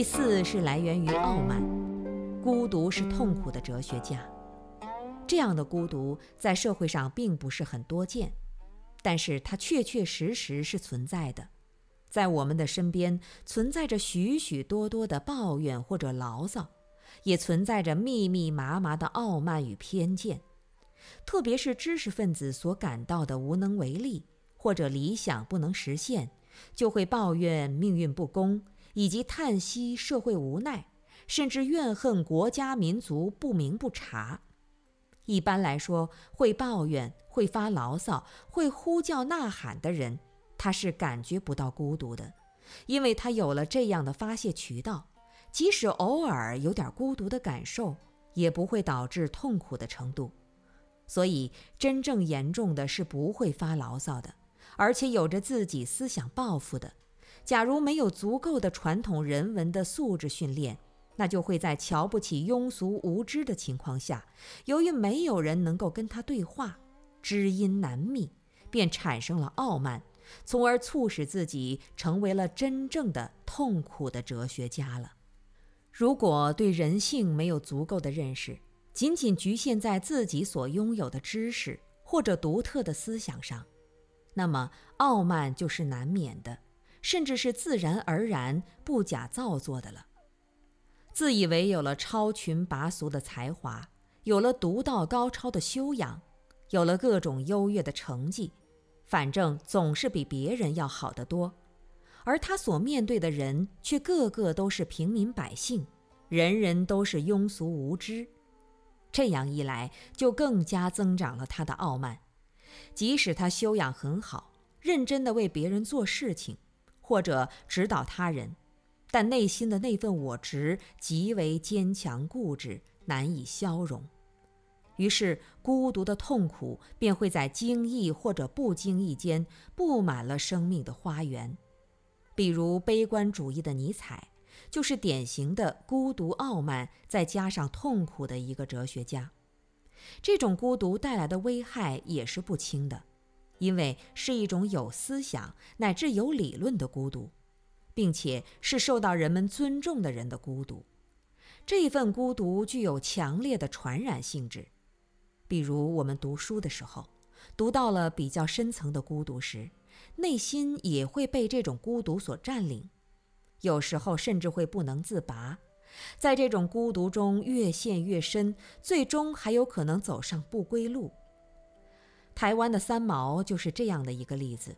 第四是来源于傲慢，孤独是痛苦的哲学家。这样的孤独在社会上并不是很多见，但是它确确实实是存在的。在我们的身边存在着许许多多的抱怨或者牢骚，也存在着密密麻麻的傲慢与偏见。特别是知识分子所感到的无能为力，或者理想不能实现，就会抱怨命运不公，以及叹息社会无奈，甚至怨恨国家民族不明不察。一般来说，会抱怨、会发牢骚、会呼叫呐喊的人，他是感觉不到孤独的，因为他有了这样的发泄渠道，即使偶尔有点孤独的感受，也不会导致痛苦的程度。所以，真正严重的是不会发牢骚的，而且有着自己思想抱负的。假如没有足够的传统人文的素质训练，那就会在瞧不起庸俗无知的情况下，由于没有人能够跟他对话，知音难觅，便产生了傲慢，从而促使自己成为了真正的痛苦的哲学家了。如果对人性没有足够的认识，仅仅局限在自己所拥有的知识或者独特的思想上，那么傲慢就是难免的，甚至是自然而然、不假造作的了。自以为有了超群拔俗的才华，有了独到高超的修养，有了各种优越的成绩，反正总是比别人要好得多，而他所面对的人却个个都是平民百姓，人人都是庸俗无知。这样一来，就更加增长了他的傲慢。即使他修养很好，认真地为别人做事情，或者指导他人，但内心的那份我执极为坚强固执，难以消融。于是，孤独的痛苦便会在经意或者不经意间布满了生命的花园。比如，悲观主义的尼采。就是典型的孤独、傲慢，再加上痛苦的一个哲学家。这种孤独带来的危害也是不轻的，因为是一种有思想乃至有理论的孤独，并且是受到人们尊重的人的孤独。这份孤独具有强烈的传染性质。比如我们读书的时候，读到了比较深层的孤独时，内心也会被这种孤独所占领。有时候甚至会不能自拔，在这种孤独中越陷越深，最终还有可能走上不归路。台湾的三毛就是这样的一个例子。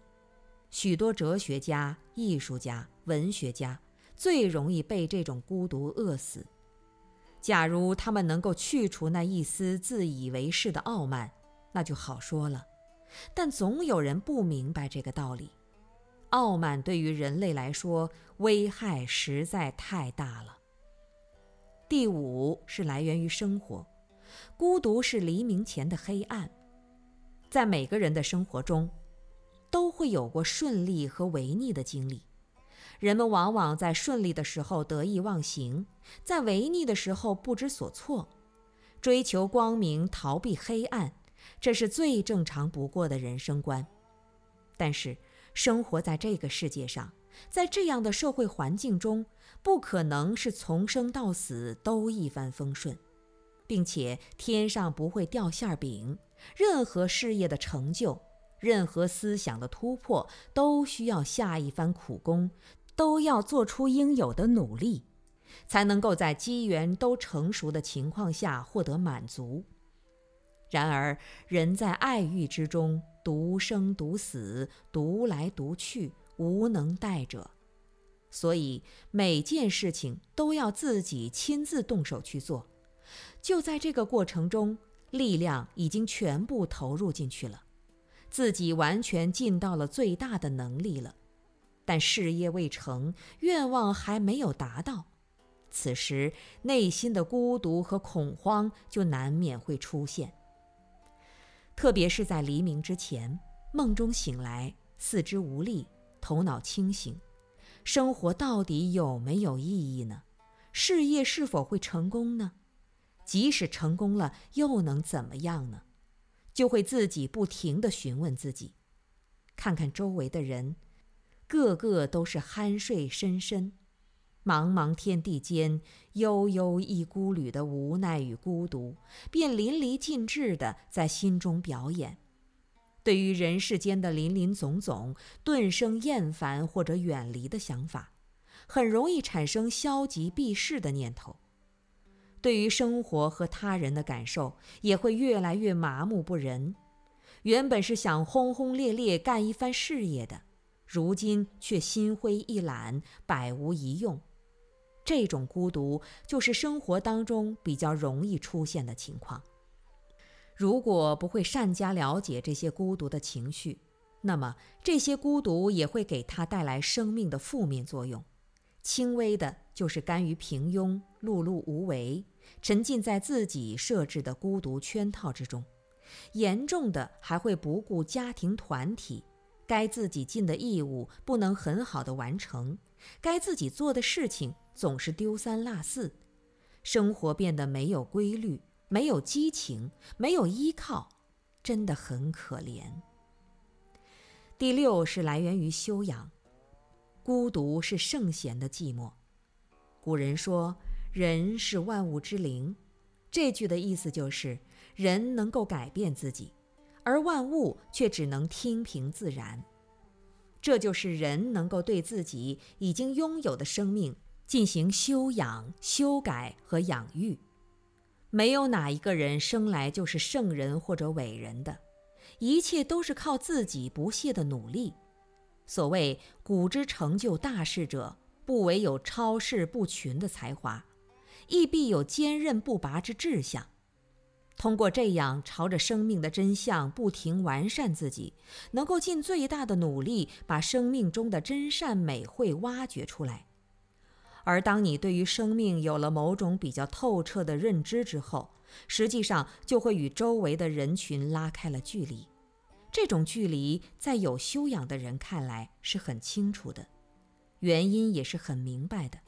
许多哲学家、艺术家、文学家最容易被这种孤独饿死。假如他们能够去除那一丝自以为是的傲慢，那就好说了。但总有人不明白这个道理。傲慢对于人类来说危害实在太大了。第五是来源于生活，孤独是黎明前的黑暗。在每个人的生活中，都会有过顺利和违逆的经历。人们往往在顺利的时候得意忘形，在违逆的时候不知所措，追求光明，逃避黑暗，这是最正常不过的人生观。但是。生活在这个世界上，在这样的社会环境中，不可能是从生到死都一帆风顺，并且天上不会掉馅儿饼。任何事业的成就，任何思想的突破，都需要下一番苦功，都要做出应有的努力，才能够在机缘都成熟的情况下获得满足。然而，人在爱欲之中独生独死，独来独去，无能代者，所以每件事情都要自己亲自动手去做。就在这个过程中，力量已经全部投入进去了，自己完全尽到了最大的能力了，但事业未成，愿望还没有达到，此时内心的孤独和恐慌就难免会出现。特别是在黎明之前，梦中醒来，四肢无力，头脑清醒，生活到底有没有意义呢？事业是否会成功呢？即使成功了，又能怎么样呢？就会自己不停地询问自己，看看周围的人，个个都是酣睡深深，茫茫天地间，悠悠一孤旅的无奈与孤独，便淋漓尽致地在心中表演。对于人世间的林林总总，顿生厌烦或者远离的想法，很容易产生消极避世的念头。对于生活和他人的感受，也会越来越麻木不仁。原本是想轰轰烈烈干一番事业的，如今却心灰意懒，百无一用。这种孤独，就是生活当中比较容易出现的情况。如果不会善加了解这些孤独的情绪，那么这些孤独也会给他带来生命的负面作用。轻微的就是甘于平庸、碌碌无为，沉浸在自己设置的孤独圈套之中；严重的还会不顾家庭团体，该自己尽的义务不能很好的完成，该自己做的事情总是丢三落四，生活变得没有规律。没有激情，没有依靠，真的很可怜。第六是来源于修养，孤独是圣贤的寂寞。古人说“人是万物之灵”，这句的意思就是人能够改变自己，而万物却只能听凭自然。这就是人能够对自己已经拥有的生命进行修养、修改和养育。没有哪一个人生来就是圣人或者伟人的，一切都是靠自己不懈的努力。所谓“古之成就大事者，不唯有超世不群的才华，亦必有坚韧不拔之志向。”通过这样朝着生命的真相不停完善自己，能够尽最大的努力把生命中的真善美慧挖掘出来。而当你对于生命有了某种比较透彻的认知之后，实际上就会与周围的人群拉开了距离。这种距离在有修养的人看来是很清楚的，原因也是很明白的，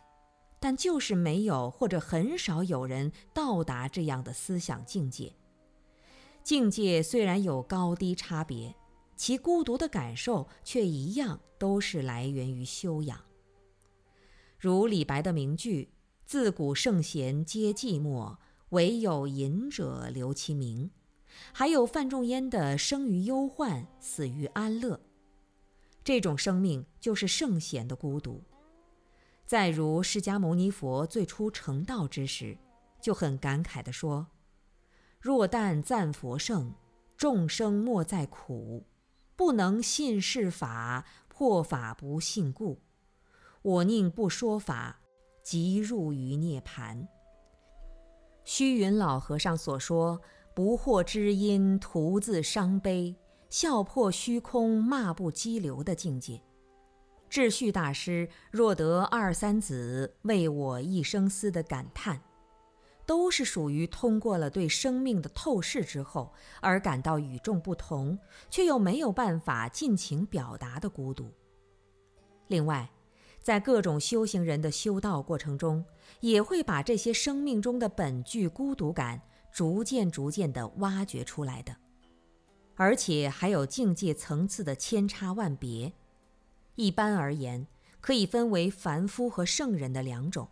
但就是没有或者很少有人到达这样的思想境界。境界虽然有高低差别，其孤独的感受却一样，都是来源于修养。如李白的名句“自古圣贤皆寂寞，惟有饮者留其名”，还有范仲淹的“生于忧患，死于安乐”，这种生命就是圣贤的孤独。再如释迦牟尼佛最初成道之时，就很感慨地说：“若但赞佛圣，众生莫再苦；不能信是法，破法不信故。”我宁不说法，即入于涅盘。虚云老和尚所说“不惑知音，徒自伤悲；笑破虚空，骂不激流”的境界。智旭大师若得二三子，为我一生思的感叹，都是属于通过了对生命的透视之后，而感到与众不同，却又没有办法尽情表达的孤独。另外，在各种修行人的修道过程中，也会把这些生命中的本具孤独感逐渐、逐渐地挖掘出来的，而且还有境界层次的千差万别。一般而言，可以分为凡夫和圣人的两种。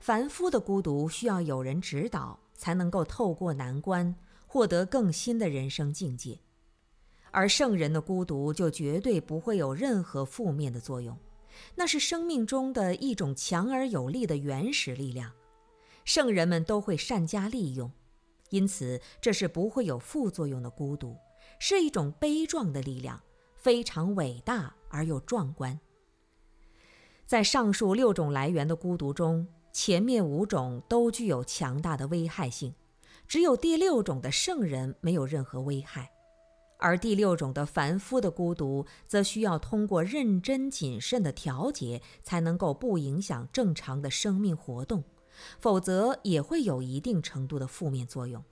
凡夫的孤独需要有人指导，才能够透过难关，获得更新的人生境界；而圣人的孤独就绝对不会有任何负面的作用。那是生命中的一种强而有力的原始力量，圣人们都会善加利用，因此这是不会有副作用的孤独，是一种悲壮的力量，非常伟大而又壮观。在上述六种来源的孤独中，前面五种都具有强大的危害性，只有第六种的圣人没有任何危害。而第六种的凡夫的孤独，则需要通过认真谨慎的调节，才能够不影响正常的生命活动，否则也会有一定程度的负面作用。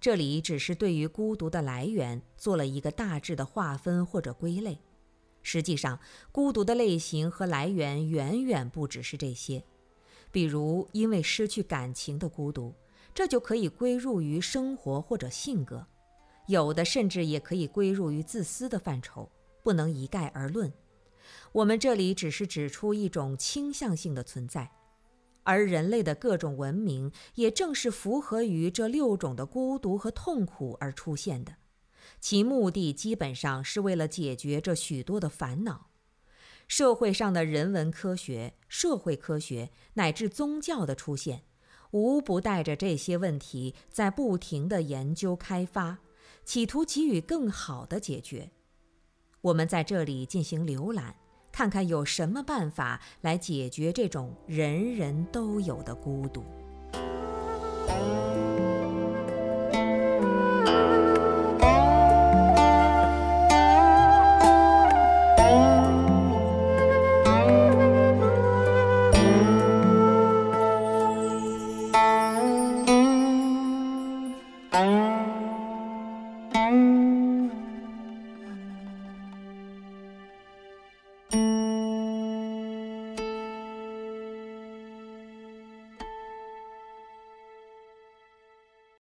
这里只是对于孤独的来源做了一个大致的划分或者归类，实际上，孤独的类型和来源远远不只是这些。比如，因为失去感情的孤独，这就可以归入于生活或者性格。有的甚至也可以归入于自私的范畴，不能一概而论。我们这里只是指出一种倾向性的存在，而人类的各种文明也正是符合于这六种的孤独和痛苦而出现的，其目的基本上是为了解决这许多的烦恼。社会上的人文科学、社会科学乃至宗教的出现，无不带着这些问题在不停的研究开发，企图给予更好的解决。我们在这里进行浏览，看看有什么办法来解决这种人人都有的孤独。